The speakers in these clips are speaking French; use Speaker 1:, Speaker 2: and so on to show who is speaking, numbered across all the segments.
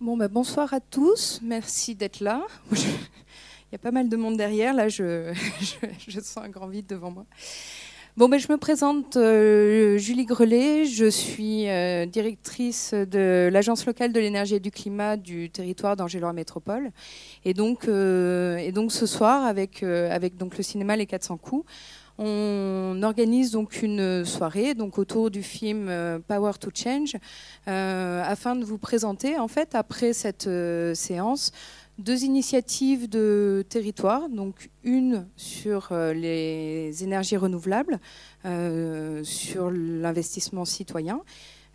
Speaker 1: Bah, bonsoir à tous, merci d'être là. Il y a pas mal de monde derrière, là je, sens un grand vide devant moi. Bon, ben, je me présente euh, Julie Grelet, je suis euh, directrice de l'Agence locale de l'énergie et du climat du territoire d'Angélois Métropole. Et donc, euh, et donc ce soir, avec, le cinéma Les 400 coups, on organise donc une soirée autour du film euh, Power to Change euh, afin de vous présenter en fait après cette euh, séance deux initiatives de territoire, donc une sur les énergies renouvelables, sur l'investissement citoyen,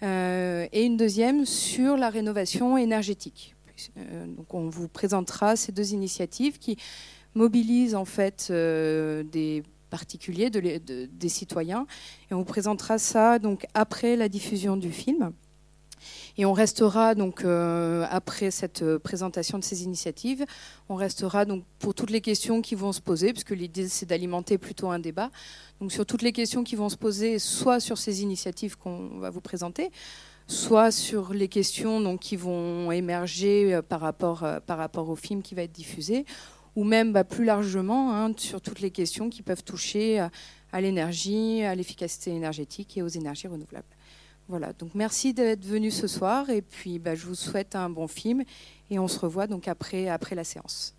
Speaker 1: et une deuxième sur la rénovation énergétique. donc on vous présentera ces deux initiatives qui mobilisent en fait des particulier de, des citoyens. Et on vous présentera ça donc après la diffusion du film. Et on restera donc euh, après cette euh, présentation de ces initiatives, on restera donc pour toutes les questions qui vont se poser, puisque l'idée c'est d'alimenter plutôt un débat. Donc sur toutes les questions qui vont se poser, soit sur ces initiatives qu'on va vous présenter, soit sur les questions donc, qui vont émerger euh, par rapport, par rapport au film qui va être diffusé, ou même bah, plus largement hein, sur toutes les questions qui peuvent toucher à, l'énergie, à l'efficacité énergétique et aux énergies renouvelables. Voilà, donc merci d'être venu ce soir et puis bah, je vous souhaite un bon film et on se revoit donc après, après la séance.